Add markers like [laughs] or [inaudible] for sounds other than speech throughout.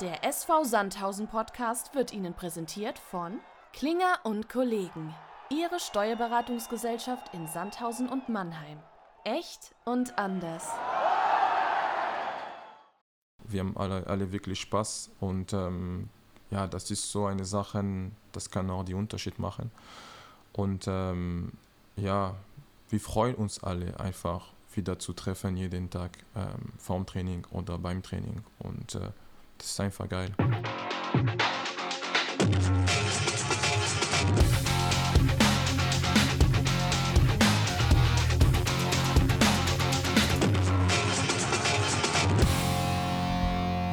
Der SV Sandhausen Podcast wird Ihnen präsentiert von Klinger und Kollegen, Ihre Steuerberatungsgesellschaft in Sandhausen und Mannheim. Echt und anders. Wir haben alle, alle wirklich Spaß und ähm, ja, das ist so eine Sache, das kann auch den Unterschied machen. Und ähm, ja, wir freuen uns alle einfach wieder zu treffen jeden Tag ähm, vorm Training oder beim Training. Und äh, das ist einfach geil.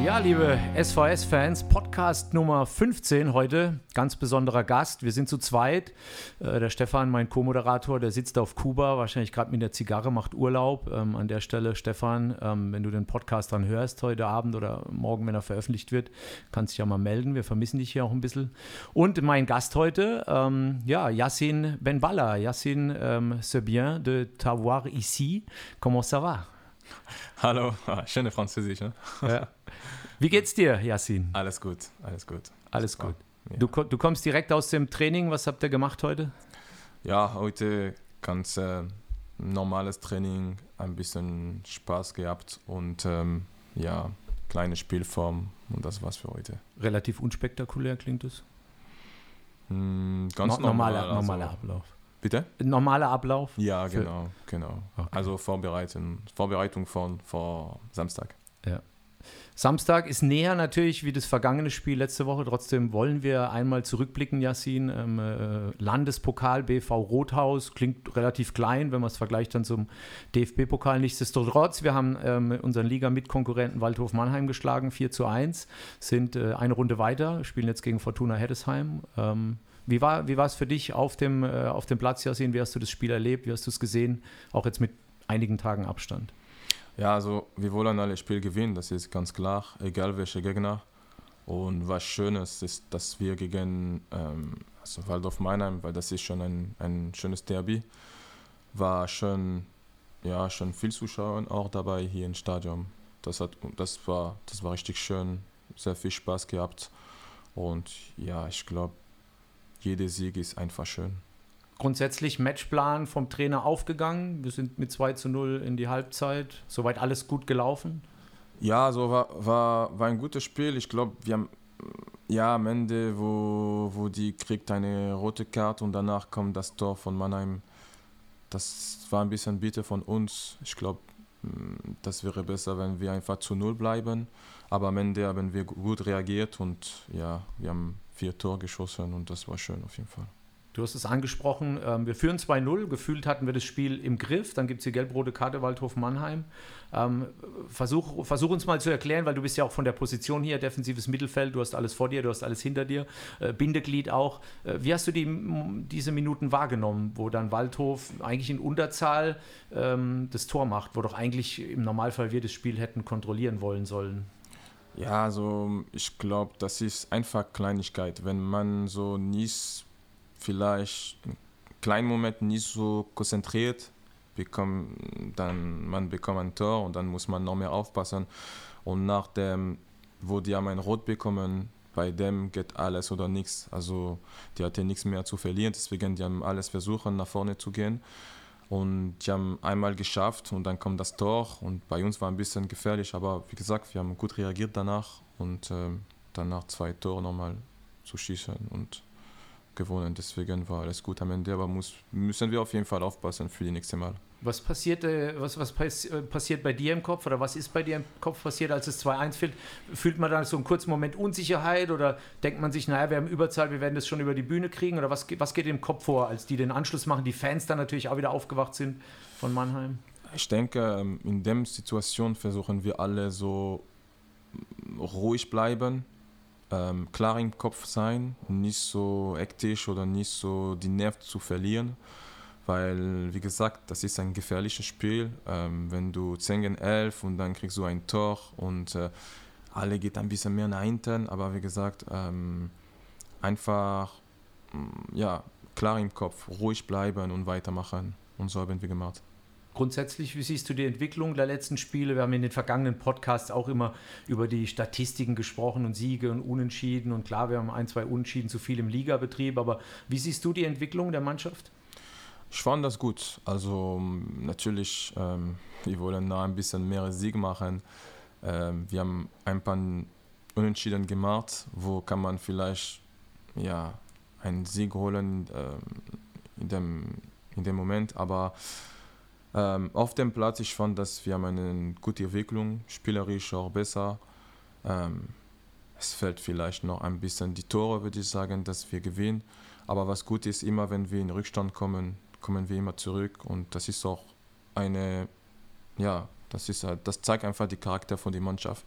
Ja, liebe SVS-Fans, Podcast Nummer 15 heute. Ganz besonderer Gast. Wir sind zu zweit. Äh, der Stefan, mein Co-Moderator, der sitzt auf Kuba, wahrscheinlich gerade mit der Zigarre, macht Urlaub. Ähm, an der Stelle, Stefan, ähm, wenn du den Podcast dann hörst heute Abend oder morgen, wenn er veröffentlicht wird, kannst dich ja mal melden. Wir vermissen dich hier auch ein bisschen. Und mein Gast heute, ähm, ja, Yassin Benballa. Yassin, c'est bien de t'avoir ici. Comment ça va? [laughs] Hallo, ah, schöne Französisch. Ne? Ja. Wie geht's dir, Yassin? Alles gut, alles gut. Alles gut. Ja. Du, du, kommst direkt aus dem Training. Was habt ihr gemacht heute? Ja, heute ganz äh, normales Training, ein bisschen Spaß gehabt und ähm, ja, kleine Spielform und das war's für heute. Relativ unspektakulär klingt es? Hm, ganz no, normal, normaler, normaler also, Ablauf. Bitte? Normaler Ablauf? Ja, genau, genau. Okay. Also Vorbereitung, Vorbereitung von vor Samstag. Ja. Samstag ist näher natürlich wie das vergangene Spiel letzte Woche. Trotzdem wollen wir einmal zurückblicken, Yassin. Ähm, äh, Landespokal BV Rothaus klingt relativ klein, wenn man es vergleicht dann zum DFB-Pokal. Nichtsdestotrotz, wir haben ähm, unseren Liga-Mitkonkurrenten Waldhof Mannheim geschlagen, 4 zu 1, sind äh, eine Runde weiter, spielen jetzt gegen Fortuna Heddesheim. Ähm, wie war wie es für dich auf dem, äh, auf dem Platz, Yassin? Wie hast du das Spiel erlebt? Wie hast du es gesehen? Auch jetzt mit einigen Tagen Abstand. Ja, also wir wollen alle Spiel gewinnen, das ist ganz klar, egal welche Gegner. Und was Schönes ist, dass wir gegen ähm, also Waldorf Meinheim, weil das ist schon ein, ein schönes Derby, war schon, ja, schon viel Zuschauer auch dabei hier im Stadion. Das, hat, das, war, das war richtig schön, sehr viel Spaß gehabt. Und ja, ich glaube, jeder Sieg ist einfach schön grundsätzlich Matchplan vom Trainer aufgegangen. Wir sind mit 2 zu 0 in die Halbzeit. Soweit alles gut gelaufen? Ja, so war, war, war ein gutes Spiel. Ich glaube, wir haben ja am Ende, wo, wo die kriegt eine rote Karte und danach kommt das Tor von Mannheim. Das war ein bisschen bitter von uns. Ich glaube, das wäre besser, wenn wir einfach zu Null bleiben. Aber am Ende haben wir gut reagiert und ja, wir haben vier Tore geschossen und das war schön auf jeden Fall. Du hast es angesprochen, ähm, wir führen 2-0, gefühlt hatten wir das Spiel im Griff, dann gibt es die gelb-rote Karte Waldhof Mannheim. Ähm, versuch, versuch uns mal zu erklären, weil du bist ja auch von der Position hier, defensives Mittelfeld, du hast alles vor dir, du hast alles hinter dir, äh, Bindeglied auch. Äh, wie hast du die, diese Minuten wahrgenommen, wo dann Waldhof eigentlich in Unterzahl ähm, das Tor macht, wo doch eigentlich im Normalfall wir das Spiel hätten kontrollieren wollen sollen? Ja, also ich glaube, das ist einfach Kleinigkeit. Wenn man so nie vielleicht in kleinen Momenten nicht so konzentriert, bekommt, dann man bekommt ein Tor und dann muss man noch mehr aufpassen. Und nach dem, wo die haben ein Rot bekommen, bei dem geht alles oder nichts. Also die hatten nichts mehr zu verlieren, deswegen die haben alles versuchen, nach vorne zu gehen. Und die haben einmal geschafft und dann kommt das Tor und bei uns war ein bisschen gefährlich, aber wie gesagt, wir haben gut reagiert danach und äh, danach zwei Tore nochmal zu schießen und gewonnen. Deswegen war alles gut am Ende, aber muss, müssen wir auf jeden Fall aufpassen für die nächste Mal. Was passiert, was, was äh, passiert bei dir im Kopf oder was ist bei dir im Kopf passiert, als es 2-1 fällt? Fühlt man dann so einen kurzen Moment Unsicherheit oder denkt man sich, naja, wir haben Überzahl, wir werden das schon über die Bühne kriegen? Oder was, was geht im Kopf vor, als die den Anschluss machen, die Fans dann natürlich auch wieder aufgewacht sind von Mannheim? Ich denke, ähm, in der Situation versuchen wir alle so ruhig bleiben, ähm, klar im Kopf sein, nicht so hektisch oder nicht so die Nerven zu verlieren. Weil, wie gesagt, das ist ein gefährliches Spiel. Ähm, wenn du 10 gegen 11 und dann kriegst du ein Tor und äh, alle geht ein bisschen mehr nach hinten. Aber wie gesagt, ähm, einfach mm, ja, klar im Kopf, ruhig bleiben und weitermachen. Und so haben wir gemacht. grundsätzlich, wie siehst du die Entwicklung der letzten Spiele? Wir haben in den vergangenen Podcasts auch immer über die Statistiken gesprochen und Siege und Unentschieden. Und klar, wir haben ein, zwei Unentschieden zu viel im Ligabetrieb. Aber wie siehst du die Entwicklung der Mannschaft? Ich fand das gut. Also natürlich, ähm, wir wollen noch ein bisschen mehr Sieg machen. Ähm, wir haben ein paar Unentschieden gemacht, wo kann man vielleicht ja, einen Sieg holen ähm, in, dem, in dem Moment. Aber ähm, auf dem Platz, ich fand, dass wir haben eine gute Entwicklung, spielerisch auch besser. Ähm, es fällt vielleicht noch ein bisschen die Tore, würde ich sagen, dass wir gewinnen. Aber was gut ist, immer wenn wir in Rückstand kommen, kommen wir immer zurück. Und das ist auch eine, ja, das, ist, das zeigt einfach die Charakter von der Mannschaft.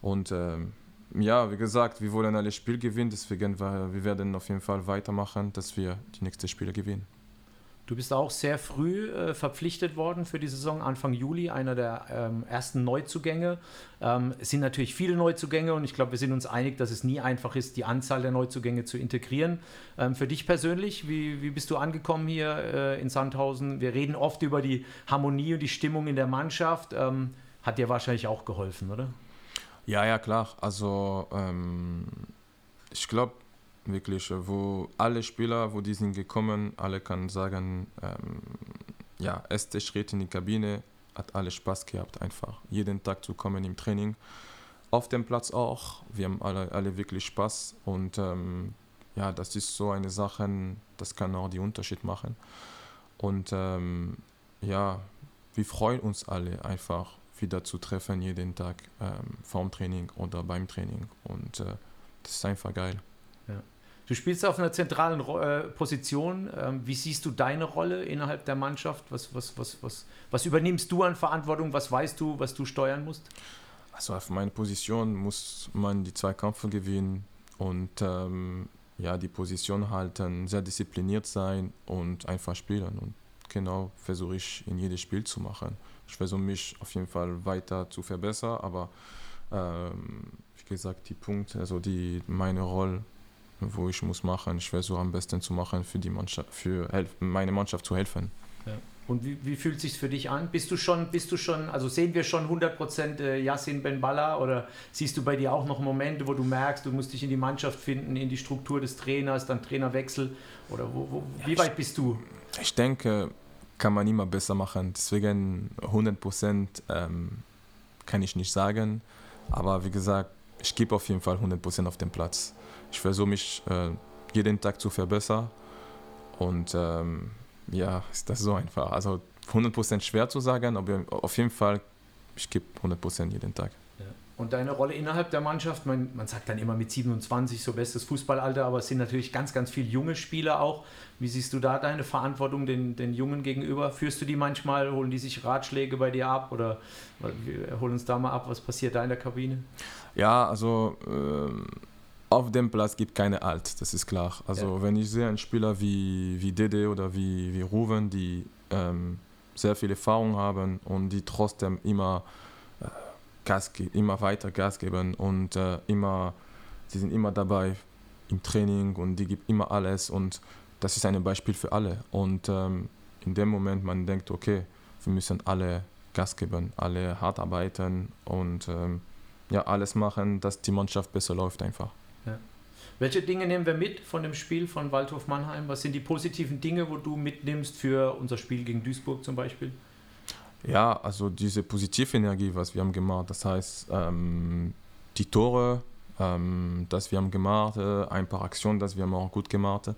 Und ähm, ja, wie gesagt, wir wollen alle Spiel gewinnen, deswegen wir werden auf jeden Fall weitermachen, dass wir die nächsten Spiele gewinnen. Du bist auch sehr früh äh, verpflichtet worden für die Saison, Anfang Juli, einer der ähm, ersten Neuzugänge. Ähm, es sind natürlich viele Neuzugänge und ich glaube, wir sind uns einig, dass es nie einfach ist, die Anzahl der Neuzugänge zu integrieren. Ähm, für dich persönlich, wie, wie bist du angekommen hier äh, in Sandhausen? Wir reden oft über die Harmonie und die Stimmung in der Mannschaft. Ähm, hat dir wahrscheinlich auch geholfen, oder? Ja, ja, klar. Also ähm, ich glaube, wirklich, wo alle Spieler, wo die sind gekommen, alle können sagen, ähm, ja, erster Schritt in die Kabine, hat alle Spaß gehabt, einfach jeden Tag zu kommen im Training. Auf dem Platz auch, wir haben alle, alle wirklich Spaß und ähm, ja, das ist so eine Sache, das kann auch den Unterschied machen. Und ähm, ja, wir freuen uns alle einfach wieder zu treffen jeden Tag ähm, vorm Training oder beim Training und äh, das ist einfach geil. Du spielst auf einer zentralen äh, Position. Ähm, wie siehst du deine Rolle innerhalb der Mannschaft? Was, was, was, was, was übernimmst du an Verantwortung? Was weißt du, was du steuern musst? Also auf meiner Position muss man die zwei Kämpfe gewinnen und ähm, ja, die Position halten, sehr diszipliniert sein und einfach spielen. Und genau versuche ich in jedes Spiel zu machen. Ich versuche mich auf jeden Fall weiter zu verbessern, aber ähm, wie gesagt, die Punkte, also die, meine Rolle wo ich muss machen. Ich versuche am besten zu machen, für die Mannschaft, für meine Mannschaft zu helfen. Ja. Und wie, wie fühlt es sich für dich an? Bist du schon, bist du schon, also sehen wir schon 100% äh, Yassin Benballa oder siehst du bei dir auch noch Momente, wo du merkst, du musst dich in die Mannschaft finden, in die Struktur des Trainers, dann Trainerwechsel oder wo, wo wie weit bist du? Ich denke, kann man immer besser machen. Deswegen 100% ähm, kann ich nicht sagen. Aber wie gesagt, ich gebe auf jeden Fall 100% auf den Platz ich versuche mich äh, jeden Tag zu verbessern. Und ähm, ja, ist das so einfach. Also 100% schwer zu sagen, aber auf jeden Fall, ich gebe 100% jeden Tag. Und deine Rolle innerhalb der Mannschaft, man, man sagt dann immer mit 27 so bestes Fußballalter, aber es sind natürlich ganz, ganz viele junge Spieler auch. Wie siehst du da deine Verantwortung den, den Jungen gegenüber? Führst du die manchmal, holen die sich Ratschläge bei dir ab oder wir holen uns da mal ab, was passiert da in der Kabine? Ja, also ähm, auf dem Platz gibt keine Alt, das ist klar. Also ja. wenn ich sehe einen Spieler wie, wie Dede oder wie, wie Ruven, die ähm, sehr viel Erfahrung haben und die trotzdem immer, äh, Gas, immer weiter Gas geben und äh, immer, sie sind immer dabei im Training und die gibt immer alles und das ist ein Beispiel für alle. Und ähm, in dem Moment man denkt, okay, wir müssen alle Gas geben, alle hart arbeiten und ähm, ja, alles machen, dass die Mannschaft besser läuft einfach. Welche Dinge nehmen wir mit von dem Spiel von Waldhof Mannheim? Was sind die positiven Dinge, wo du mitnimmst für unser Spiel gegen Duisburg zum Beispiel? Ja, also diese positive Energie, was wir haben gemacht, das heißt ähm, die Tore, ähm, das wir haben gemacht, äh, ein paar Aktionen, das wir haben auch gut gemacht,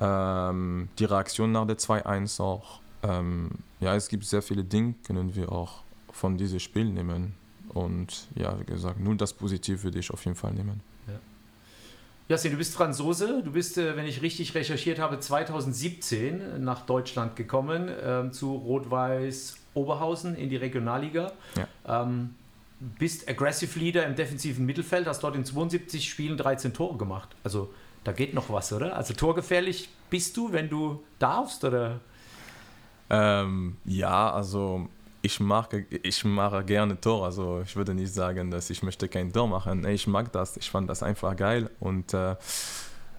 ähm, die Reaktion nach der 2-1 auch. Ähm, ja, es gibt sehr viele Dinge, können wir auch von diesem Spiel nehmen. Und ja, wie gesagt, nur das Positive würde ich auf jeden Fall nehmen. Jassin, du bist Franzose. Du bist, äh, wenn ich richtig recherchiert habe, 2017 nach Deutschland gekommen ähm, zu Rot-Weiß Oberhausen in die Regionalliga. Ja. Ähm, bist Aggressive Leader im defensiven Mittelfeld, hast dort in 72 Spielen 13 Tore gemacht. Also da geht noch was, oder? Also torgefährlich bist du, wenn du darfst, oder? Ähm, ja, also ich mag, ich mache gerne Tor. Also ich würde nicht sagen, dass ich möchte kein Tor machen. Ich mag das. Ich fand das einfach geil. Und äh,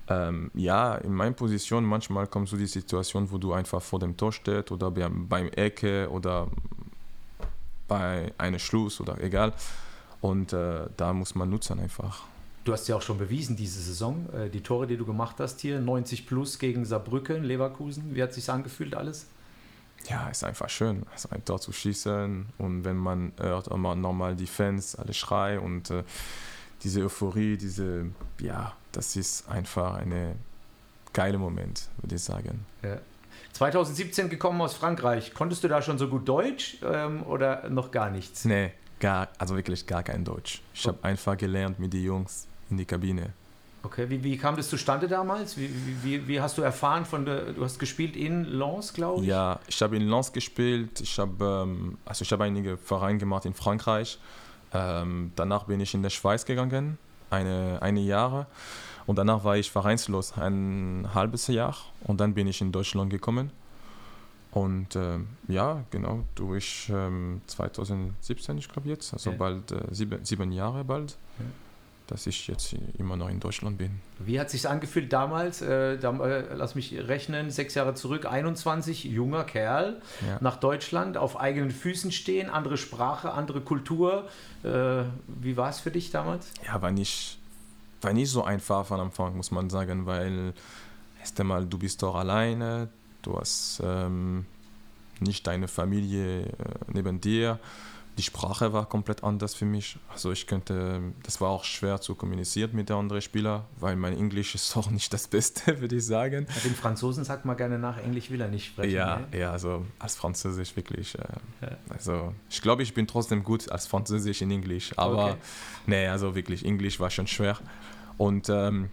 Ähm, ja, in meiner Position manchmal kommt so die Situation, wo du einfach vor dem Tor stehst oder beim, beim Ecke oder bei einem Schluss oder egal. Und äh, da muss man nutzen einfach. Du hast ja auch schon bewiesen diese Saison, äh, die Tore, die du gemacht hast hier, 90 plus gegen Saarbrücken, Leverkusen. Wie hat sich angefühlt alles? Ja, ist einfach schön, also ein Tor zu schießen und wenn man hört immer nochmal die Fans alle schreien und äh, diese Euphorie, diese, ja, das ist einfach ein geiler Moment, würde ich sagen. Ja. 2017 gekommen aus Frankreich. Konntest du da schon so gut Deutsch ähm, oder noch gar nichts? Nee, gar, also wirklich gar kein Deutsch. Ich oh. habe einfach gelernt mit den Jungs in die Kabine. Okay, wie, wie kam das zustande damals? Wie, wie, wie hast du erfahren von der, du hast gespielt in Lens, glaube ich? Ja, ich habe in Lens gespielt. Ich habe ähm, also ich einige Vereine gemacht in Frankreich. Ähm, danach bin ich in der Schweiz gegangen, eine, eine Jahre. Und danach war ich vereinslos ein halbes Jahr und dann bin ich in Deutschland gekommen. Und äh, ja, genau, durch ähm, 2017, ich glaube jetzt, also ja. bald äh, sieben, sieben Jahre bald. Ja dass ich jetzt immer noch in Deutschland bin. Wie hat sich angefühlt damals? Äh, da, äh, lass mich rechnen, sechs Jahre zurück, 21, junger Kerl, ja. nach Deutschland, auf eigenen Füßen stehen, andere Sprache, andere Kultur. Äh, wie war es für dich damals? Ja, war nicht, war nicht so einfach von Anfang, muss man sagen, weil erst einmal, du bist doch alleine, du hast ähm, nicht deine Familie äh, neben dir die Sprache war komplett anders für mich. Also ich könnte, das war auch schwer zu kommunizieren mit den anderen Spielern, weil mein Englisch ist auch nicht das Beste, [laughs] würde ich sagen. Den Franzosen sagt man gerne nach, Englisch will er nicht sprechen. Ja, ne? ja also als Französisch wirklich. Äh, ja. Also ich glaube, ich bin trotzdem gut als Französisch in Englisch, aber okay. nee, also wirklich, Englisch war schon schwer. Und ähm,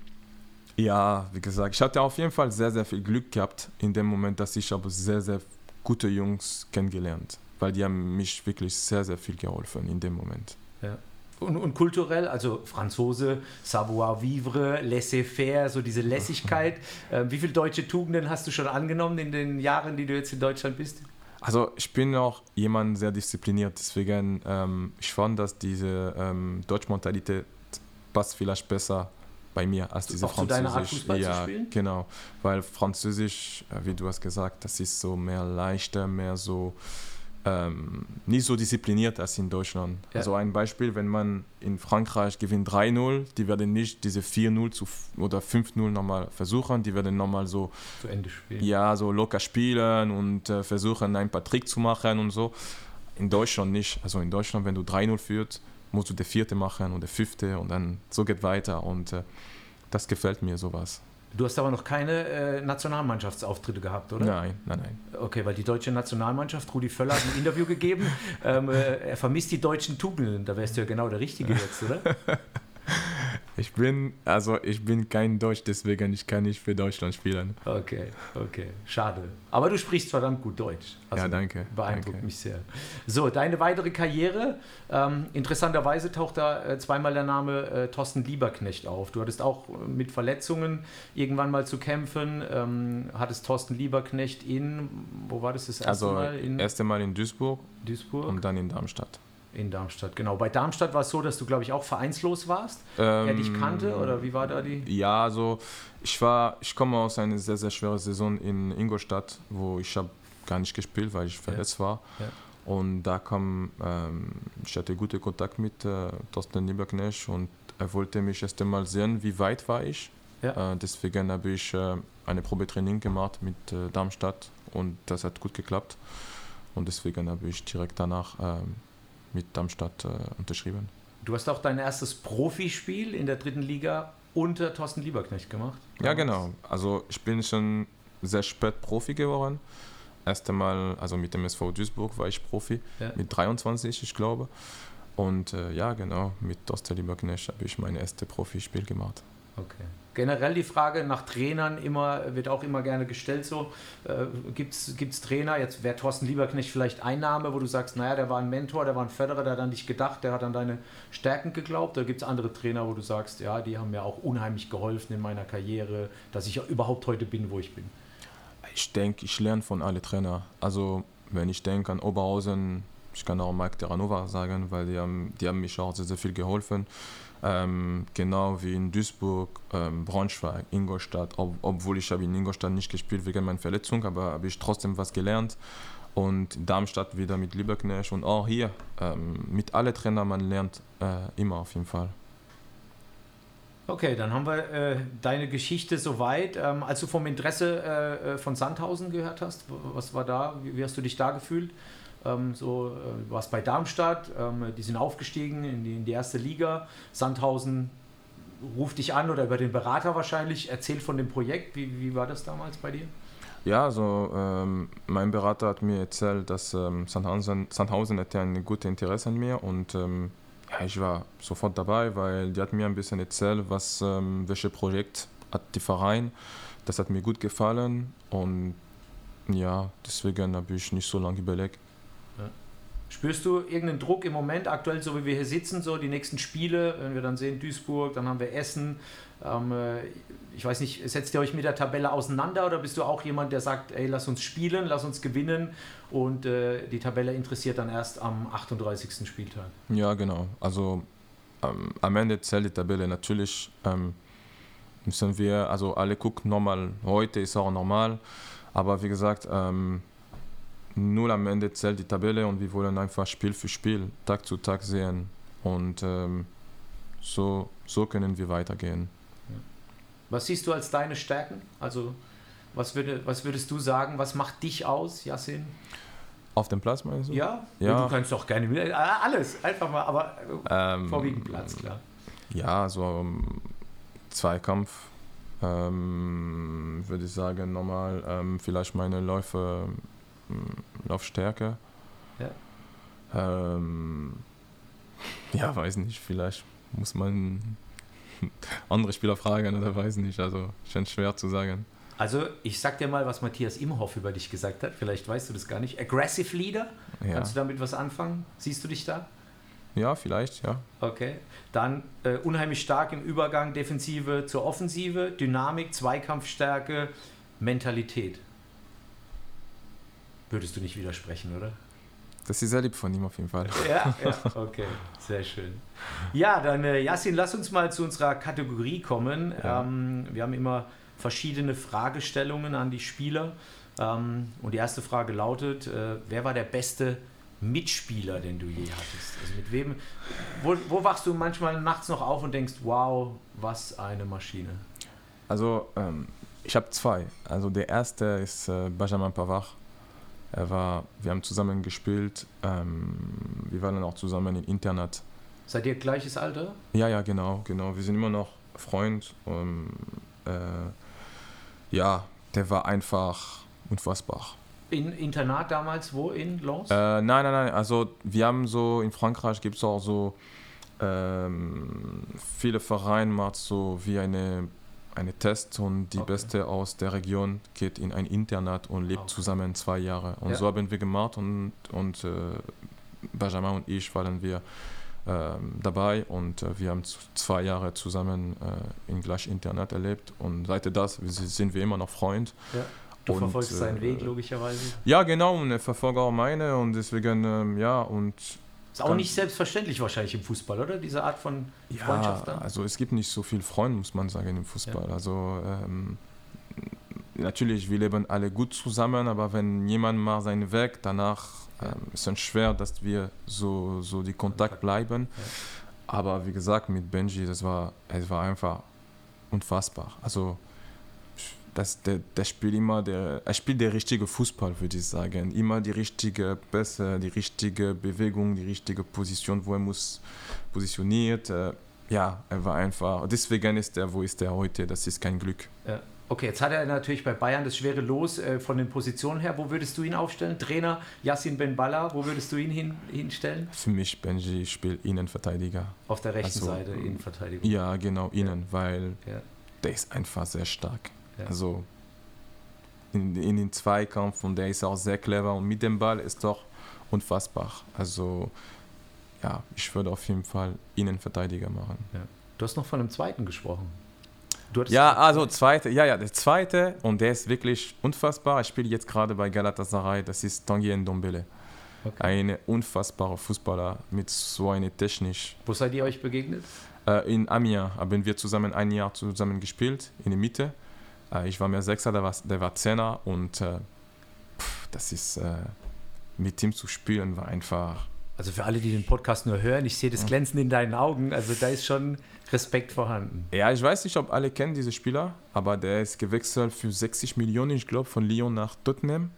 ja, wie gesagt, ich hatte auf jeden Fall sehr, sehr viel Glück gehabt in dem Moment, dass ich aber sehr, sehr gute Jungs kennengelernt weil die haben mich wirklich sehr, sehr viel geholfen in dem Moment. Ja. Und, und, kulturell, also Franzose, Savoir-vivre, laissez-faire, so diese Lässigkeit. [laughs] äh, wie viele deutsche Tugenden hast du schon angenommen in den Jahren, die du jetzt in Deutschland bist? Also ich bin auch jemand sehr diszipliniert, deswegen ähm, ich fand, dass diese ähm, Deutsch-Mentalität passt vielleicht besser bei mir als diese auch Französisch. Zu deiner Art Fußball ja, zu spielen? genau, weil Französisch, äh, wie du hast gesagt, das ist so mehr leichter, mehr so ähm, nicht so diszipliniert als in Deutschland. Ja. Also ein Beispiel, wenn man in Frankreich gewinnt 3-0, die werden nicht diese 4-0 oder 5-0 nochmal versuchen, die werden nochmal so zu Ende spielen. Ja, so locker spielen und äh, versuchen ein paar Tricks zu machen und so. In Deutschland nicht. Also in Deutschland, wenn du 3-0 führst, musst du der vierte machen und der fünfte und dann so geht weiter und äh, das gefällt mir sowas. Du hast aber noch keine äh, Nationalmannschaftsauftritte gehabt, oder? Nein, nein, nein. Okay, weil die deutsche Nationalmannschaft, Rudi Völler hat ein [laughs] Interview gegeben, ähm, äh, er vermisst die deutschen Tugenden. Da wärst du ja genau der Richtige jetzt, oder? [laughs] Ich bin, also ich bin kein Deutsch, deswegen ich kann nicht für Deutschland spielen. Okay, okay, schade. Aber du sprichst verdammt gut Deutsch. Also ja, danke. Beeindruckt danke. mich sehr. So, deine weitere Karriere. Ähm, interessanterweise taucht da äh, zweimal der Name äh, Thorsten Lieberknecht auf. Du hattest auch äh, mit Verletzungen irgendwann mal zu kämpfen. Ähm, hattest Thorsten Lieberknecht in, wo war das das erste also, Mal? Also, erste Mal in Duisburg. Duisburg. Und dann in Darmstadt. In Darmstadt, genau. Bei Darmstadt war es so, dass du, glaube ich, auch vereinslos warst. Ähm, er dich kannte oder wie war da die? Ja, also ich war, ich komme aus einer sehr, sehr schweren Saison in Ingolstadt, wo ich habe gar nicht gespielt, weil ich verletzt ja. war. Ja. Und da kam, ähm, ich hatte guten Kontakt mit äh, Thorsten Lieberknecht und er wollte mich erst einmal sehen, wie weit war ich. Ja. Äh, deswegen habe ich äh, eine Probetraining gemacht mit äh, Darmstadt und das hat gut geklappt. Und deswegen habe ich direkt danach ähm, mit Darmstadt äh, unterschrieben. Du hast auch dein erstes Profispiel in der dritten Liga unter Thorsten Lieberknecht gemacht. Ja, genau. Also ich bin schon sehr spät Profi geworden. Erst einmal, also mit dem SV Duisburg war ich Profi, ja. mit 23, ich glaube. Und äh, ja, genau, mit Thorsten Lieberknecht habe ich mein erstes Profispiel gemacht. Okay generell die Frage nach Trainern immer, wird auch immer gerne gestellt so. Äh, Gibt es Trainer, jetzt wäre Thorsten Lieberknecht vielleicht ein Name, wo du sagst, naja, der war ein Mentor, der war ein Förderer, der hat an dich gedacht, der hat an deine Stärken geglaubt. Oder gibt es andere Trainer, wo du sagst, ja, die haben mir auch unheimlich geholfen in meiner Karriere, dass ich überhaupt heute bin, wo ich bin? Ich denke, ich lerne von allen Trainern. Also wenn ich denke an Oberhausen, ich kann auch Mike Terranova sagen, weil die haben, die haben mich auch sehr, sehr viel geholfen. Ähm, genau wie in Duisburg, ähm, Braunschweig, Ingolstadt, ob, obwohl ich habe in Ingolstadt nicht gespielt wegen meiner Verletzung, aber habe ich trotzdem was gelernt. Und Darmstadt wieder mit Lieberknecht und auch hier ähm, mit allen Trainern, man lernt äh, immer auf jeden Fall. Okay, dann haben wir äh, deine Geschichte soweit. Ähm, als du vom Interesse äh, äh von Sandhausen gehört hast, was war da? Wie, wie hast du dich da gefühlt? Ähm, so, äh, warst bei Darmstadt, ähm, die sind aufgestiegen in die, in die, erste Liga. Sandhausen ruft dich an oder über den Berater wahrscheinlich, erzählt von dem Projekt. Wie, wie war das damals bei dir? Ja, also ähm, mein Berater hat mir erzählt, dass ähm, Sandhausen, Sandhausen hatte ein gutes Interesse an mir und ähm, ja, ich war sofort dabei, weil die hat mir ein bisschen erzählt, was, ähm, welche Projekt hat die Verein. Das hat mir gut gefallen und ja, deswegen habe ich nicht so lange überlegt. Spürst du irgendeinen Druck im Moment, aktuell, so wie wir hier sitzen, so die nächsten Spiele, wenn wir dann sehen Duisburg, dann haben wir Essen. Ähm, äh, ich weiß nicht, setzt ihr euch mit der Tabelle auseinander oder bist du auch jemand, der sagt, ey, lass uns spielen, lass uns gewinnen und äh, die Tabelle interessiert dann erst am 38. Spieltag? Ja, genau. Also ähm, am Ende zählt die Tabelle natürlich. Ähm, müssen wir, also alle gucken normal, heute ist auch normal, aber wie gesagt, ähm, nur am Ende zählt die Tabelle und wir wollen einfach Spiel für Spiel, Tag zu Tag sehen und ähm, so, so können wir weitergehen. Was siehst du als deine Stärken? Also was, würde, was würdest du sagen, was macht dich aus, Yassin? Auf dem Platz meinst du? Ja, ja. du kannst doch gerne äh, alles, einfach mal, aber ähm, vorwiegend Platz, klar. Ja, so um, Zweikampf ähm, würde ich sagen, nochmal ähm, vielleicht meine Läufe, Laufstärke. Ja. Ähm, ja, weiß nicht, vielleicht muss man [laughs] andere Spieler fragen oder weiß nicht. Also schon schwer zu sagen. Also ich sag dir mal, was Matthias Imhoff über dich gesagt hat. Vielleicht weißt du das gar nicht. Aggressive Leader. Ja. Kannst du damit was anfangen? Siehst du dich da? Ja, vielleicht, ja. Okay. Dann äh, unheimlich stark im Übergang Defensive zur Offensive, Dynamik, Zweikampfstärke, Mentalität. Würdest du nicht widersprechen, oder? Das ist sehr lieb von ihm auf jeden Fall. Ja, ja, okay, sehr schön. Ja, dann äh, Yassin, lass uns mal zu unserer Kategorie kommen. Ja. Ähm, wir haben immer verschiedene Fragestellungen an die Spieler. Ähm, und die erste Frage lautet: äh, Wer war der beste Mitspieler, den du je hattest? Also mit wem? Wo, wo wachst du manchmal nachts noch auf und denkst: Wow, was eine Maschine? Also, ähm, ich habe zwei. Also, der erste ist äh, Benjamin Pavard er war, wir haben zusammen gespielt, ähm, wir waren dann auch zusammen im Internat. Seid ihr gleiches Alter? Ja, ja, genau, genau. Wir sind immer noch Freund. Und, äh, ja, der war einfach unfassbar. In Internat damals, wo in Lens? Äh, nein, nein, nein. Also wir haben so, in Frankreich gibt es auch so, ähm, viele Vereine macht so wie eine eine Test und die okay. Beste aus der Region geht in ein Internat und lebt okay. zusammen zwei Jahre. Und ja. so haben wir gemacht und, und äh, Benjamin und ich waren wir äh, dabei und äh, wir haben zwei Jahre zusammen äh, in gleich Internat erlebt und seit das sind wir immer noch Freund. Ja. Du und, verfolgst seinen Weg logischerweise. Ja, genau, und er verfolgt auch meine und deswegen, ähm, ja, und ist auch nicht selbstverständlich wahrscheinlich im Fußball, oder? Diese Art von Freundschaft. Ja, also es gibt nicht so viele Freunde, muss man sagen, im Fußball. Ja. Also ähm, natürlich, wir leben alle gut zusammen, aber wenn jemand mal seinen Weg danach, ähm, ist es schwer, dass wir so, so die Kontakt bleiben. Ja. Aber wie gesagt, mit Benji, das war, es war einfach unfassbar. Also das, der, der spielt immer der, er spielt der richtige Fußball, würde ich sagen. Immer die richtige Pässe, die richtige Bewegung, die richtige Position, wo er muss positioniert. Äh, ja, er war einfach. Deswegen ist er, wo ist er heute? Das ist kein Glück. Ja. Okay, jetzt hat er natürlich bei Bayern das schwere Los äh, von den Positionen her. Wo würdest du ihn aufstellen? Trainer Yassin Ben Balla, wo würdest du ihn hin, hinstellen? Für mich, Benji, spielt Innenverteidiger. Auf der rechten also, Seite Innenverteidiger. Ja, genau, innen, ja. weil ja. der ist einfach sehr stark. Ja. Also in, in den Zweikampf und der ist auch sehr clever und mit dem Ball ist doch unfassbar. Also ja, ich würde auf jeden Fall Innenverteidiger machen. Ja. Du hast noch von einem zweiten gesprochen. ja, also zweite, ja, ja, der zweite und der ist wirklich unfassbar. Ich spiele jetzt gerade bei Galatasaray, das ist Tanguy Ndombele. Okay. Ein unfassbarer Fußballer mit so einer Technik. Wo seid ihr euch begegnet? Äh, in Amiens haben wir zusammen ein Jahr zusammen gespielt, in der Mitte. Äh, ich war mehr Sechser, der war, der war Zehner und äh, pff, das ist, äh, mit ihm zu spielen war einfach also für alle, die den Podcast nur hören, ich sehe das Glänzen in deinen Augen. Also da ist schon Respekt vorhanden. Ja, ich weiß nicht, ob alle kennen diese Spieler, aber der ist gewechselt für 60 Millionen, ich glaube, von Lyon nach Tottenham.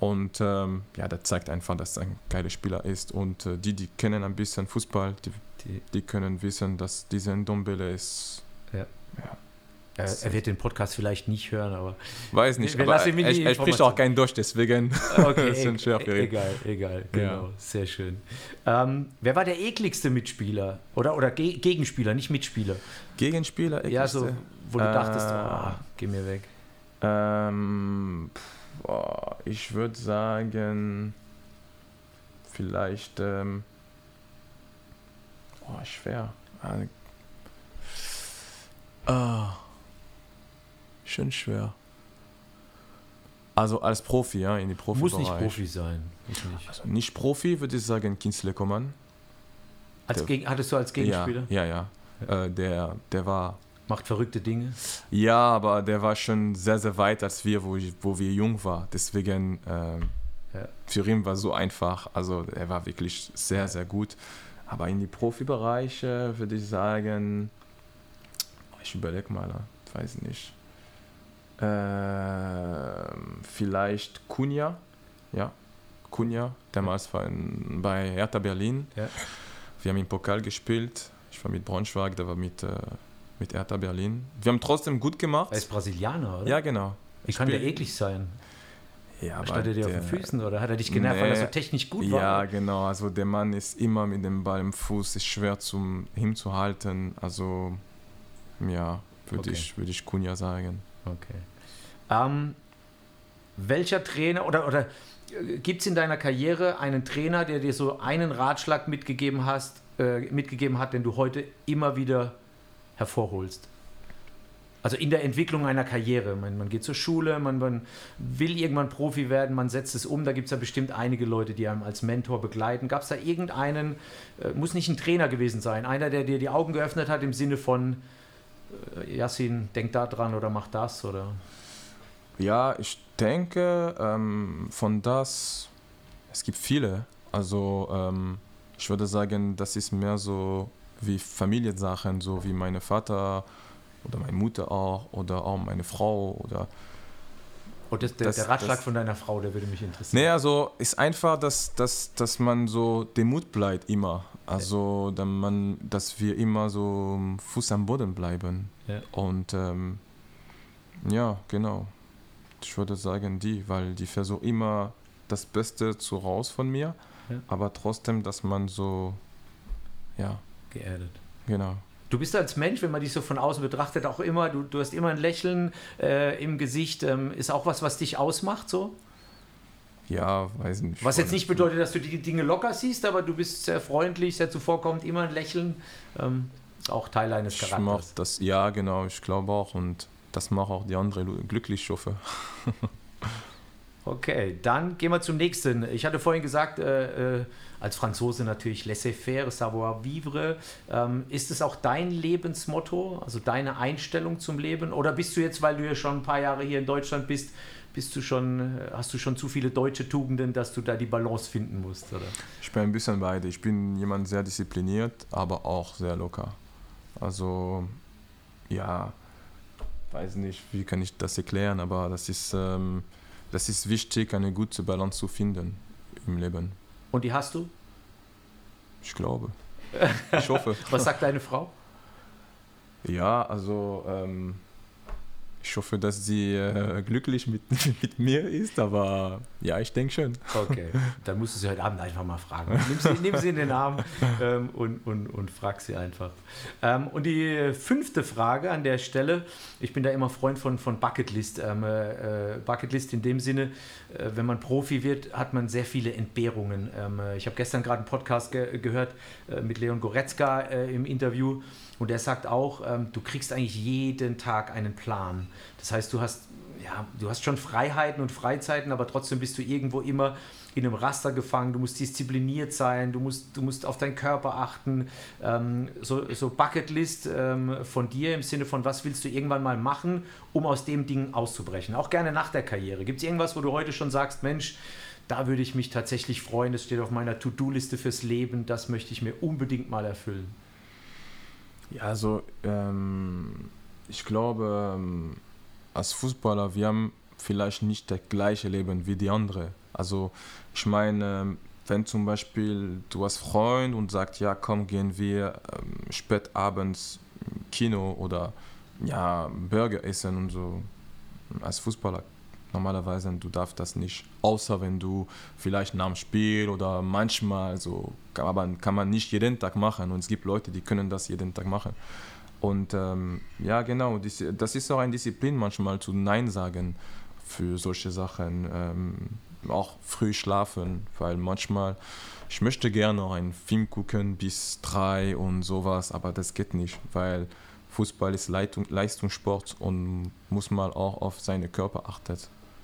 Und ähm, ja, das zeigt einfach, dass er ein geiler Spieler ist. Und äh, die, die kennen ein bisschen Fußball, die, die, die können wissen, dass diese Ndombele ist. Ja. ja er, er, wird den Podcast vielleicht nicht hören, aber. Weiß nicht, wir aber er, er spricht auch kein Deutsch, deswegen. Okay, [laughs] e egal, egal, genau, ja. sehr schön. Ähm, wer war der ekligste Mitspieler? Oder, oder Ge Gegenspieler, nicht Mitspieler? Gegenspieler, ekligste? Ja, so, wo du äh, dachtest, oh, geh mir weg. Ähm, boah, ich würde sagen, vielleicht, ähm, oh, schwer. Äh, oh schon schwer. Also als Profi, ja, in die Profi. Muss nicht Profi sein. Nicht. Also nicht Profi, würde ich sagen, Kinsley Coman. Als Geg hattest du als Gegenspieler? Ja, ja. ja. Äh, der, der war. Macht verrückte Dinge? Ja, aber der war schon sehr, sehr weit als wir, wo, ich, wo wir jung waren. Deswegen, äh, ja. für ihn war so einfach. Also, er war wirklich sehr, sehr gut. Aber in die Profibereiche würde ich sagen, ich überlege mal, weiß nicht. Äh, vielleicht Kunja, ja, Kunja, damals war in, bei Hertha Berlin. Ja. Wir haben im Pokal gespielt. Ich war mit Braunschweig, der war mit, äh, mit Hertha Berlin. Wir haben trotzdem gut gemacht. Er ist Brasilianer, oder? Ja, genau. Wie kann der eklig sein? Ja, Stand er dir auf den Füßen oder hat er dich genervt, nee, weil er so technisch gut war? Ja, genau. Also der Mann ist immer mit dem Ball im Fuß, ist schwer zum hinzuhalten. Also ja, würde okay. ich, würd ich Kunja sagen. Okay. Ähm, welcher Trainer oder, oder äh, gibt es in deiner Karriere einen Trainer, der dir so einen Ratschlag mitgegeben, hast, äh, mitgegeben hat, den du heute immer wieder hervorholst? Also in der Entwicklung einer Karriere. Man, man geht zur Schule, man, man, will irgendwann Profi werden, man setzt es um. Da gibt es ja bestimmt einige Leute, die einem als Mentor begleiten. Gab es da irgendeinen, äh, muss nicht ein Trainer gewesen sein, einer, der dir die Augen geöffnet hat im Sinne von, Yassin, denk da dran oder mach das? Oder? Ja, ich denke, ähm, von das, es gibt viele. Also ähm, ich würde sagen, das ist mehr so wie Familiensachen, so wie meine Vater oder meine Mutter auch oder auch meine Frau oder und das, der, das, der Ratschlag das, von deiner Frau, der würde mich interessieren. Nee, also ist einfach, dass, dass, dass man so den Mut bleibt immer. Also, ja. man, dass wir immer so Fuß am Boden bleiben. Ja. Und ähm, ja, genau. Ich würde sagen die, weil die versucht immer das Beste zu raus von mir, ja. aber trotzdem, dass man so, ja. Geerdet. Genau. Du bist als Mensch, wenn man dich so von außen betrachtet, auch immer, du, du hast immer ein Lächeln äh, im Gesicht. Ähm, ist auch was, was dich ausmacht, so? Ja, weiß nicht. Was jetzt nicht bedeutet, dass du die Dinge locker siehst, aber du bist sehr freundlich, sehr zuvorkommend, immer ein Lächeln. Ähm, ist auch Teil eines Charakters. Ich das, ja, genau, ich glaube auch. Und das macht auch die anderen glücklich, hoffe. [laughs] okay, dann gehen wir zum nächsten. Ich hatte vorhin gesagt, äh, äh, als Franzose natürlich laissez-faire, savoir-vivre. Ähm, ist es auch dein Lebensmotto, also deine Einstellung zum Leben? Oder bist du jetzt, weil du ja schon ein paar Jahre hier in Deutschland bist, bist du schon, hast du schon zu viele deutsche Tugenden, dass du da die Balance finden musst? Oder? Ich bin ein bisschen beide. Ich bin jemand sehr diszipliniert, aber auch sehr locker. Also ja, weiß nicht, wie kann ich das erklären, aber das ist, ähm, das ist wichtig, eine gute Balance zu finden im Leben. Und die hast du? Ich glaube. Ich hoffe. [laughs] Was sagt deine Frau? Ja, also ähm, ich hoffe, dass sie äh, glücklich mit, [laughs] mit mir ist, aber ja, ich denke schon. Okay, [laughs] dann musst du sie heute Abend einfach mal fragen. Nimm sie, nimm sie in den Arm ähm, und, und, und frag sie einfach. Ähm, und die fünfte Frage an der Stelle, ich bin da immer Freund von, von Bucketlist. Ähm, äh, Bucketlist in dem Sinne, äh, wenn man Profi wird, hat man sehr viele Entbehrungen. Ähm, äh, ich habe gestern gerade einen Podcast ge gehört äh, mit Leon Goretzka äh, im Interview und er sagt auch, ähm, du kriegst eigentlich jeden Tag einen Plan. Das heißt, du hast, ja, du hast schon Freiheiten und Freizeiten, aber trotzdem bist du irgendwo immer in einem Raster gefangen, du musst diszipliniert sein, du musst, du musst auf deinen Körper achten. Ähm, so, so Bucketlist ähm, von dir im Sinne von, was willst du irgendwann mal machen, um aus dem Ding auszubrechen? Auch gerne nach der Karriere. Gibt es irgendwas, wo du heute schon sagst, Mensch, da würde ich mich tatsächlich freuen, das steht auf meiner To-Do-Liste fürs Leben, das möchte ich mir unbedingt mal erfüllen? Ja, also ähm, ich glaube, ähm, als Fußballer, wir haben vielleicht nicht das gleiche Leben wie die anderen. Also ich meine, wenn zum Beispiel du hast Freund und sagt, ja komm, gehen wir ähm, spät abends Kino oder ja, Burger essen und so. Als Fußballer normalerweise, du darfst das nicht, außer wenn du vielleicht nach dem Spiel oder manchmal so, aber kann man nicht jeden Tag machen und es gibt Leute, die können das jeden Tag machen. Und ähm, ja, genau, das ist auch eine Disziplin manchmal zu Nein sagen für solche Sachen. Ähm, auch früh schlafen, weil manchmal, ich möchte gerne noch einen Film gucken bis drei und sowas, aber das geht nicht, weil Fußball ist Leitung, Leistungssport und muss man auch auf seinen Körper achten.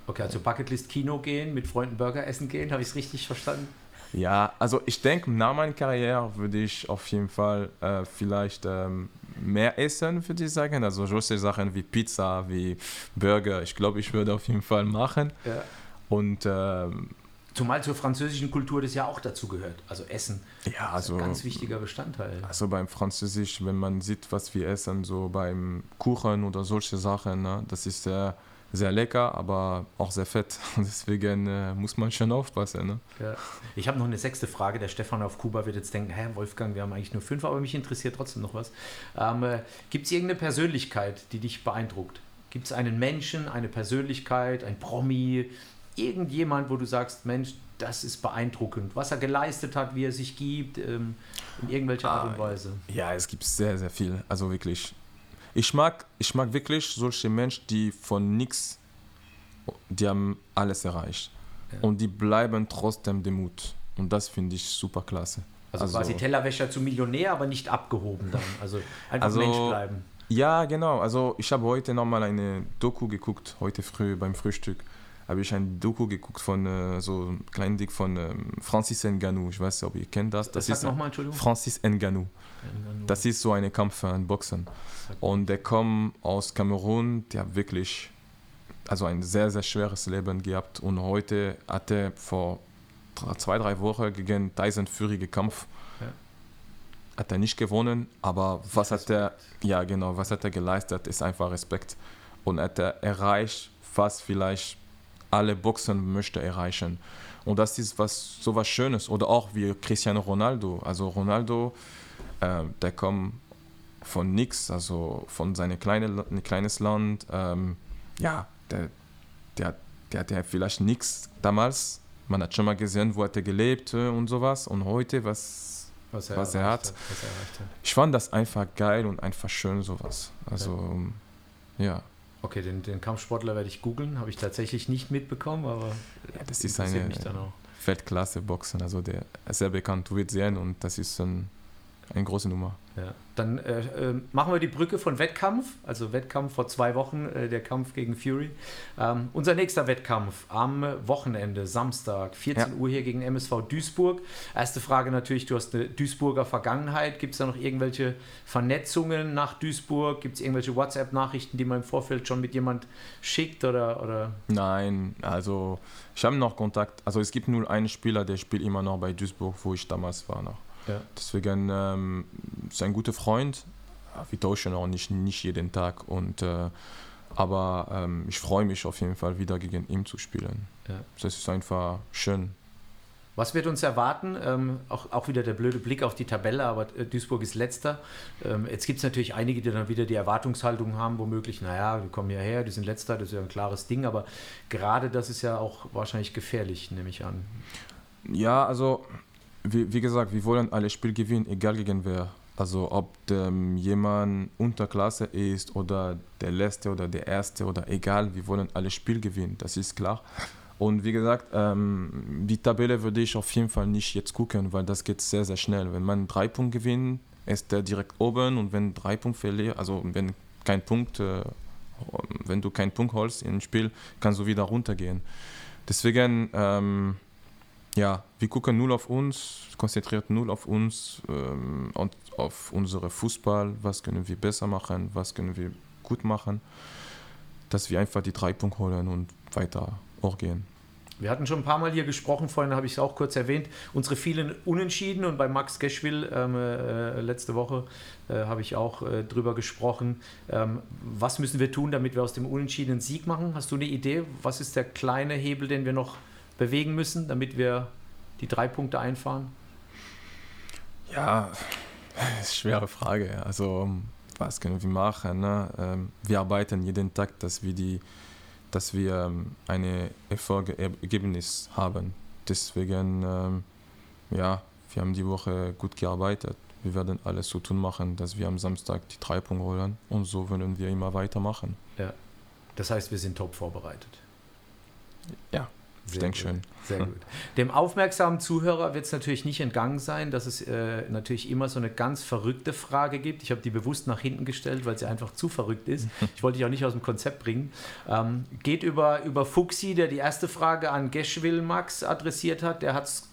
Okay, also Bucketlist Kino gehen, mit Freunden Burger essen gehen, habe ich es richtig verstanden? Ja, also ich denke, nach meiner Karriere würde ich auf jeden Fall äh, vielleicht ähm, mehr essen, würde ich sagen. Also solche Sachen wie Pizza, wie Burger, ich glaube, ich würde auf jeden Fall machen. Ja. Und ähm, Zumal zur französischen Kultur das ja auch dazu gehört. Also Essen. Ja, also. ein ganz wichtiger Bestandteil. Also beim Französisch, wenn man sieht, was wir essen, so beim Kuchen oder solche Sachen, ne, das ist sehr sehr lecker, aber auch sehr fett. [laughs] Deswegen äh, muss man schon aufpassen. Ne? Ja. Ich habe noch eine sechste Frage. Der Stefan auf Kuba wird jetzt denken, hä, Wolfgang, wir haben eigentlich nur fünf, aber mich interessiert trotzdem noch was. Ähm, äh, Gibt es irgendeine Persönlichkeit, die dich beeindruckt? Gibt es einen Menschen, eine Persönlichkeit, ein Promi, irgendjemand, wo du sagst, Mensch, das ist beeindruckend, was er geleistet hat, wie er sich gibt, ähm, in irgendwelcher Art und ah, Weise? Ja, es gibt sehr, sehr viel. Also wirklich ich mag, ich mag wirklich solche Menschen, die von nichts, die haben alles erreicht. Ja. Und die bleiben trotzdem dem Mut. Und das finde ich super klasse. Also, also quasi Tellerwäscher zu Millionär, aber nicht abgehoben dann. Also einfach also, Mensch bleiben. Ja, genau. Also ich habe heute nochmal eine Doku geguckt, heute früh beim Frühstück habe ich ein Doku geguckt von äh, so einem kleinen Dick von ähm, Francis Ngannou. Ich weiß nicht, ob ihr kennt das. Das, das ist nochmal, Entschuldigung. Francis Ngannou. Das ist so eine Kampf, ein Boxen. Und der kommt aus Kamerun, der hat wirklich also ein sehr, sehr schweres Leben gehabt. Und heute hat er vor zwei, drei Wochen gegen Tyson Fury gekämpft. Ja. Hat er nicht gewonnen, aber was hat er, ja genau, was hat er geleistet, ist einfach Respekt. Und hat er erreicht, was vielleicht alle Boxen möchte erreichen. Und das ist was so was Schönes. Oder auch wie Cristiano Ronaldo. Also Ronaldo, äh, der kommt von nichts, also von seinem kleine, kleines Land. Ähm, ja, der, der, der hat ja vielleicht nichts damals. Man hat schon mal gesehen, wo hat er gelebt äh, und sowas. Und heute, was, was, er, was er hat. hat was er ich fand das einfach geil und einfach schön, sowas. Also, ja. ja. Okay, den, den Kampfsportler werde ich googeln, habe ich tatsächlich nicht mitbekommen, aber ja, das ist eine Weltklasse-Boxen, also der ist sehr bekannt, du wirst sehen und das ist ein, eine große Nummer. Ja. Dann äh, äh, machen wir die Brücke von Wettkampf, also Wettkampf vor zwei Wochen, äh, der Kampf gegen Fury. Ähm, unser nächster Wettkampf am Wochenende, Samstag, 14 ja. Uhr hier gegen MSV Duisburg. Erste Frage natürlich, du hast eine Duisburger Vergangenheit. Gibt es da noch irgendwelche Vernetzungen nach Duisburg? Gibt es irgendwelche WhatsApp-Nachrichten, die man im Vorfeld schon mit jemand schickt? Oder, oder? Nein, also ich habe noch Kontakt. Also es gibt nur einen Spieler, der spielt immer noch bei Duisburg, wo ich damals war noch. Ja. Deswegen ähm, ist ein guter Freund. Wir tauschen auch nicht, nicht jeden Tag. Und, äh, aber ähm, ich freue mich auf jeden Fall wieder gegen ihn zu spielen. Ja. Das ist einfach schön. Was wird uns erwarten? Ähm, auch, auch wieder der blöde Blick auf die Tabelle, aber äh, Duisburg ist letzter. Ähm, jetzt gibt es natürlich einige, die dann wieder die Erwartungshaltung haben, womöglich, naja, die kommen hierher, die sind letzter, das ist ja ein klares Ding, aber gerade das ist ja auch wahrscheinlich gefährlich, nehme ich an. Ja, also wie, wie gesagt, wir wollen alle Spiel gewinnen, egal gegen wer. Also ob ähm, jemand Unterklasse ist oder der Letzte oder der Erste oder egal, wir wollen alle Spiel gewinnen, das ist klar. Und wie gesagt, ähm, die Tabelle würde ich auf jeden Fall nicht jetzt gucken, weil das geht sehr, sehr schnell. Wenn man drei Punkte gewinnt, ist der direkt oben und wenn drei Punkte verliert, also wenn kein Punkt, äh, wenn du keinen Punkt holst im Spiel, kannst du wieder runtergehen. Deswegen, ähm, ja, wir gucken null auf uns, konzentriert null auf uns ähm, und auf unsere Fußball. Was können wir besser machen? Was können wir gut machen? Dass wir einfach die drei Punkte holen und weiter auch gehen. Wir hatten schon ein paar Mal hier gesprochen, vorhin habe ich es auch kurz erwähnt, unsere vielen Unentschieden und bei Max Geschwill ähm, äh, letzte Woche äh, habe ich auch äh, drüber gesprochen. Ähm, was müssen wir tun, damit wir aus dem Unentschieden einen Sieg machen? Hast du eine Idee? Was ist der kleine Hebel, den wir noch bewegen müssen, damit wir die drei Punkte einfahren? Ja, [laughs] ist eine schwere Frage. Also, was können wir machen? Ne? Ähm, wir arbeiten jeden Tag, dass wir, die, dass wir ähm, eine Erfolgsergebnis haben. Deswegen, ähm, ja, wir haben die Woche gut gearbeitet. Wir werden alles so tun machen, dass wir am Samstag die drei Punkte holen und so werden wir immer weitermachen. Ja. Das heißt, wir sind top vorbereitet. Ja. Ich denke schon. Sehr gut. [laughs] Dem aufmerksamen Zuhörer wird es natürlich nicht entgangen sein, dass es äh, natürlich immer so eine ganz verrückte Frage gibt. Ich habe die bewusst nach hinten gestellt, weil sie einfach zu verrückt ist. [laughs] Ich wollte dich auch nicht aus dem Konzept bringen. Ähm, geht über, über Fuxi, der die erste Frage an Geschwill Max adressiert hat. Der hat es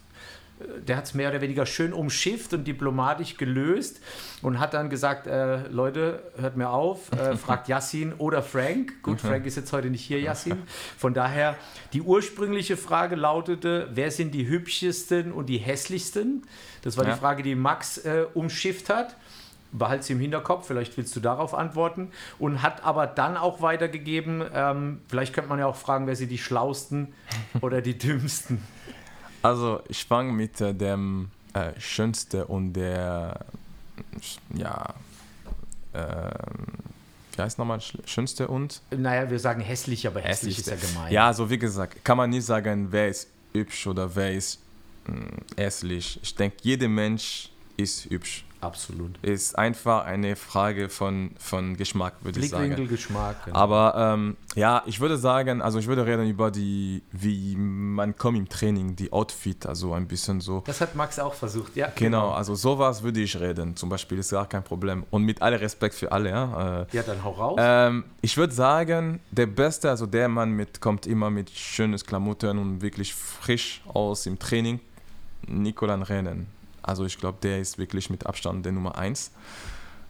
der hat es mehr oder weniger schön umschifft und diplomatisch gelöst und hat dann gesagt, äh, Leute, hört mir auf, äh, [laughs] fragt Yassin oder Frank. Gut, Frank ist jetzt heute nicht hier, Yassin. Von daher, die ursprüngliche Frage lautete, wer sind die hübschesten und die hässlichsten? Das war ja. die Frage, die Max äh, umschifft hat. Behalt sie im Hinterkopf, vielleicht willst du darauf antworten. Und hat aber dann auch weitergegeben, ähm, vielleicht könnte man ja auch fragen, wer sind die schlausten oder die dümmsten. [laughs] Also ich fange mit äh, dem äh, schönste und der ja äh, wie heißt nochmal schönste und? Naja, wir sagen hässlich, aber hässlich ist ja gemein. Ja, so wie gesagt, kann man nicht sagen, wer ist hübsch oder wer ist mh, hm, hässlich. Ich denke, jeder Mensch ist hübsch. Absolut. Ist einfach eine Frage von, von Geschmack, würde ich sagen. Blickwinkel, Geschmack. Genau. Aber ähm, ja, ich würde sagen, also ich würde reden über die, wie man kommt im Training, die Outfit, also ein bisschen so. Das hat Max auch versucht, ja. Genau, genau. also sowas würde ich reden, zum Beispiel, ist gar kein Problem. Und mit allem Respekt für alle, ja. Äh, ja, dann hau raus. Ähm, ich würde sagen, der Beste, also der Mann mit, kommt immer mit schönes Klamotten und wirklich frisch aus im Training, Nicolas Rennen. Also ich glaube, der ist wirklich mit Abstand der Nummer eins.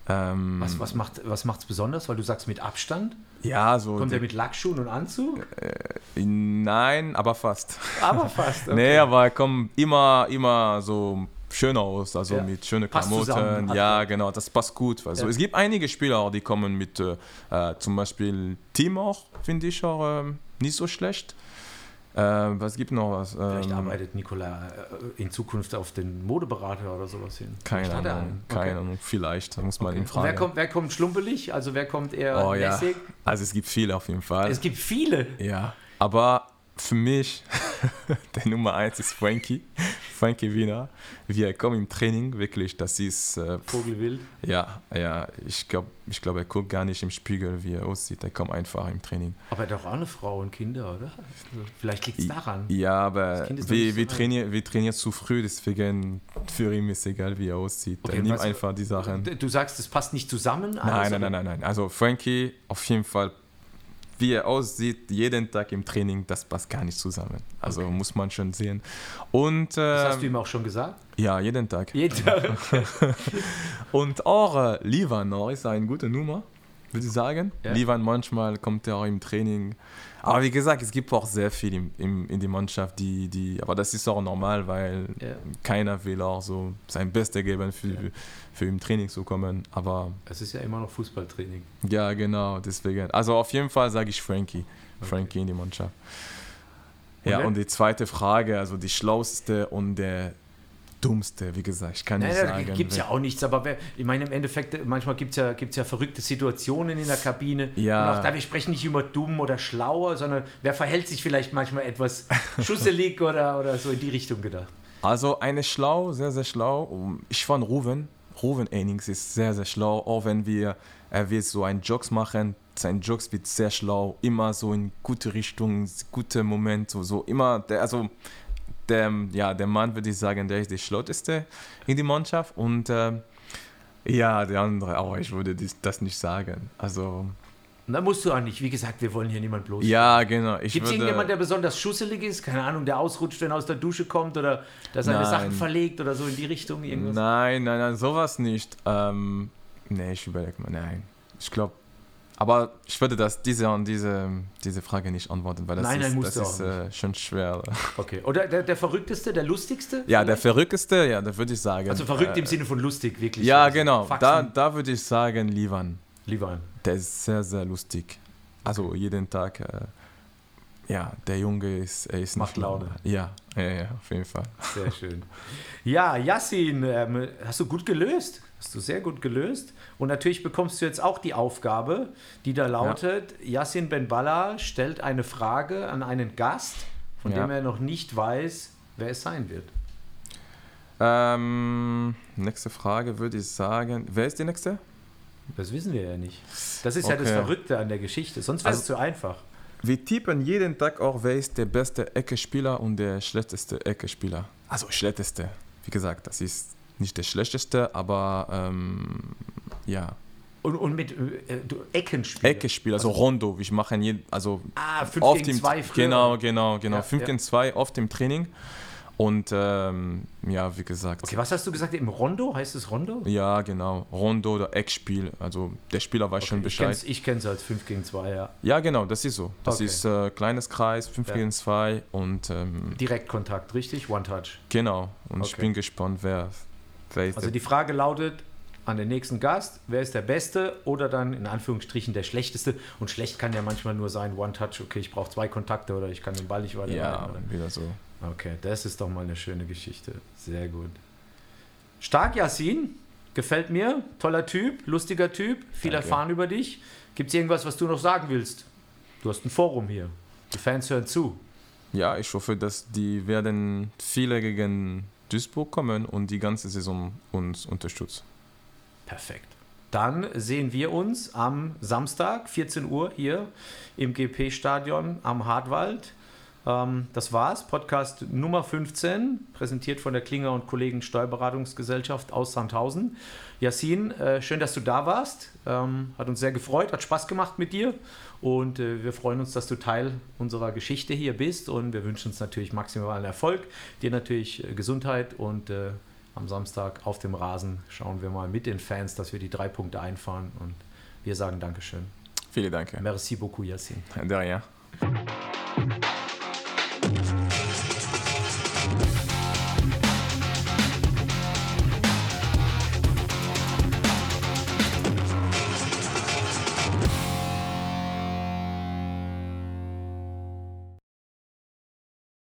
Ähm, was, was macht es was macht's besonders? Weil du sagst mit Abstand? Ja, so. Kommt der mit Lackschuhen und Anzug? Äh, nein, aber fast. Aber [laughs] fast. Okay. nee, aber er kommt immer, immer so schön aus, also ja. mit schönen Klamotten. Ja, genau, das passt gut. Also ja. es gibt einige Spieler, die kommen mit äh, äh zum Beispiel Team auch, finde ich auch äh, nicht so schlecht. Ähm, was gibt noch was? Vielleicht ähm, arbeitet Nikola äh, in Zukunft auf den Modeberater oder sowas hin. Keine Ahnung. Keine Ahnung. Vielleicht. Da muss man okay. ihn fragen. Wer kommt, wer kommt schlumpelig? Also wer kommt eher oh, lässig? Ja. Also es gibt viele auf jeden Fall. Es gibt viele? Ja. Aber für mich, [laughs] der Nummer eins ist Frankie. Frankie Wiener. Wie er kommt im Training, wirklich, das ist. Äh, Vogelwild. Ja, ja. Ich glaube, ich glaub, er guckt gar nicht im Spiegel, wie er aussieht. Er kommt einfach im Training. Aber er hat doch auch eine Frau und Kinder, oder? Vielleicht liegt es daran. Ja, aber wir, wir, trainieren, wir trainieren zu früh, deswegen für ihn ist egal, wie er aussieht. Okay, er nimmt einfach die Sachen. Du sagst, es passt nicht zusammen? Nein, nein, nein, nein, nein. Also Frankie auf jeden Fall wie er aussieht, jeden Tag im Training, das passt gar nicht zusammen. Also okay. muss man schon sehen. Und, äh, das hast du ihm auch schon gesagt? Ja, jeden Tag. Jeden Tag. [laughs] und auch äh, Livanor ist eine gute Nummer, würde ich sagen. Ja. Livan manchmal kommt er auch im Training aber wie gesagt, es gibt auch sehr viel im, im, in die Mannschaft, die, die, aber das ist auch normal, weil ja. keiner will auch so sein Bestes geben, für, ja. für im Training zu kommen. Aber es ist ja immer noch Fußballtraining. Ja, genau, deswegen. Also auf jeden Fall sage ich Frankie. Frankie okay. in die Mannschaft. Ja, und die zweite Frage, also die schlauste und der Dummste, wie gesagt, ich kann nicht naja, sagen. Gibt es ja auch nichts, aber wer, ich meine, im Endeffekt, manchmal gibt es ja, gibt's ja verrückte Situationen in der Kabine. Ja. Und auch da, wir sprechen nicht über dumm oder schlauer, sondern wer verhält sich vielleicht manchmal etwas [laughs] schusselig oder, oder so in die Richtung gedacht. Also eine schlau, sehr, sehr schlau. Ich fand Ruven, Ruven Ennings ist sehr, sehr schlau, auch wenn wir, er will so einen Jokes machen, sein Jokes wird sehr schlau, immer so in gute Richtung, gute Momente, so, so immer, der, also der, ja, der Mann, würde ich sagen, der ist der schlotteste in die Mannschaft. Und äh, ja, der andere auch, ich würde das nicht sagen. Also. Dann musst du auch nicht, wie gesagt, wir wollen hier niemand bloß. Ja, genau. Gibt es irgendjemand, der besonders schusselig ist? Keine Ahnung, der ausrutscht, wenn er aus der Dusche kommt oder der seine Nein. Sachen verlegt oder so in die Richtung? Irgendwas? Nein, nein, nein, sowas nicht. Ähm, nee, ich überlege mal, nein. Ich glaube, aber ich würde das diese und diese, diese Frage nicht antworten, weil das Nein, ist, das ist äh, schon schwer. Okay. Oder der, der verrückteste, der lustigste? Ja, der verrückteste, ja, da würde ich sagen. Also verrückt äh, im Sinne von lustig, wirklich. Ja, Also genau. Faxen, Da, da würde ich sagen, Livan. Ein. Der ist sehr, sehr lustig. Also jeden Tag, äh, ja, der Junge ist, er ist Macht Laune. Ja, ja, ja, auf jeden Fall. Sehr schön. Ja, Yassin, ähm, hast du gut gelöst. Hast du sehr gut gelöst. Und natürlich bekommst du jetzt auch die Aufgabe, die da lautet: Yassin Benballa stellt eine Frage an einen Gast, von Ja. dem er noch nicht weiß, wer es sein wird. Ähm, nächste Frage würde ich sagen, wer ist die nächste? Das wissen wir ja nicht. Das ist ja das Okay. Verrückte an der Geschichte. Sonst wäre es Also- zu einfach. Wir tippen jeden Tag auch, wer ist der beste Ecke-Spieler und der schlechteste Ecke-Spieler. Also schlechteste. Wie gesagt, das ist nicht der schlechteste, aber ähm, ja, Und, und mit äh, du, Eckenspiel. Ecke-Spieler, also, Rondo. Wir machen jeden, also Ah, 5 oft gegen im 2 früher. Genau, genau, genau. Ja, 5 ja. gegen 2 oft im Training. Und ähm, ja, wie gesagt. Okay, was hast du gesagt? Im Rondo? Heißt es Rondo? Ja, genau. Rondo oder Eckspiel. Also der Spieler weiß schon ich Bescheid. Ich kenne es als 5 gegen 2, ja. Ja, genau, das ist so. Das Okay. ist äh, kleines Kreis, 5 Ja. gegen 2 und ähm, Direktkontakt, richtig? One-Touch. genau. Und ich Okay. bin gespannt, wer, Also die Frage lautet an den nächsten Gast, wer ist der Beste oder dann in Anführungsstrichen der Schlechteste? Und schlecht kann ja manchmal nur sein, One-Touch, okay, ich brauche zwei Kontakte oder ich kann den Ball nicht weiter Ja, wieder so. Okay, das ist doch mal eine schöne Geschichte. Sehr gut. Stark, Yassin. Gefällt mir. Toller Typ, lustiger Typ, viel Danke. erfahren über dich. Gibt es irgendwas, was du noch sagen willst? Du hast ein Forum hier. Die Fans hören zu. Ja, ich hoffe, dass die werden viele gegen Duisburg kommen und die ganze Saison uns unterstützen. Perfekt. Dann sehen wir uns am Samstag, 14 Uhr, hier im GP-Stadion am Hartwald. Ähm, das war's. Podcast Nummer 15, präsentiert von der Klinger und Kollegen Steuerberatungsgesellschaft aus Sandhausen. Yassin, äh, schön, dass du da warst. Ähm, hat uns sehr gefreut, hat Spaß gemacht mit dir. Und äh, wir freuen uns, dass du Teil unserer Geschichte hier bist. Und wir wünschen uns natürlich maximalen Erfolg. Dir natürlich äh, Gesundheit und äh, am Samstag auf dem Rasen schauen wir mal mit den Fans, dass wir die drei Punkte einfahren. Und wir sagen Dankeschön. Vielen Dank. Merci beaucoup, Yassin. De rien.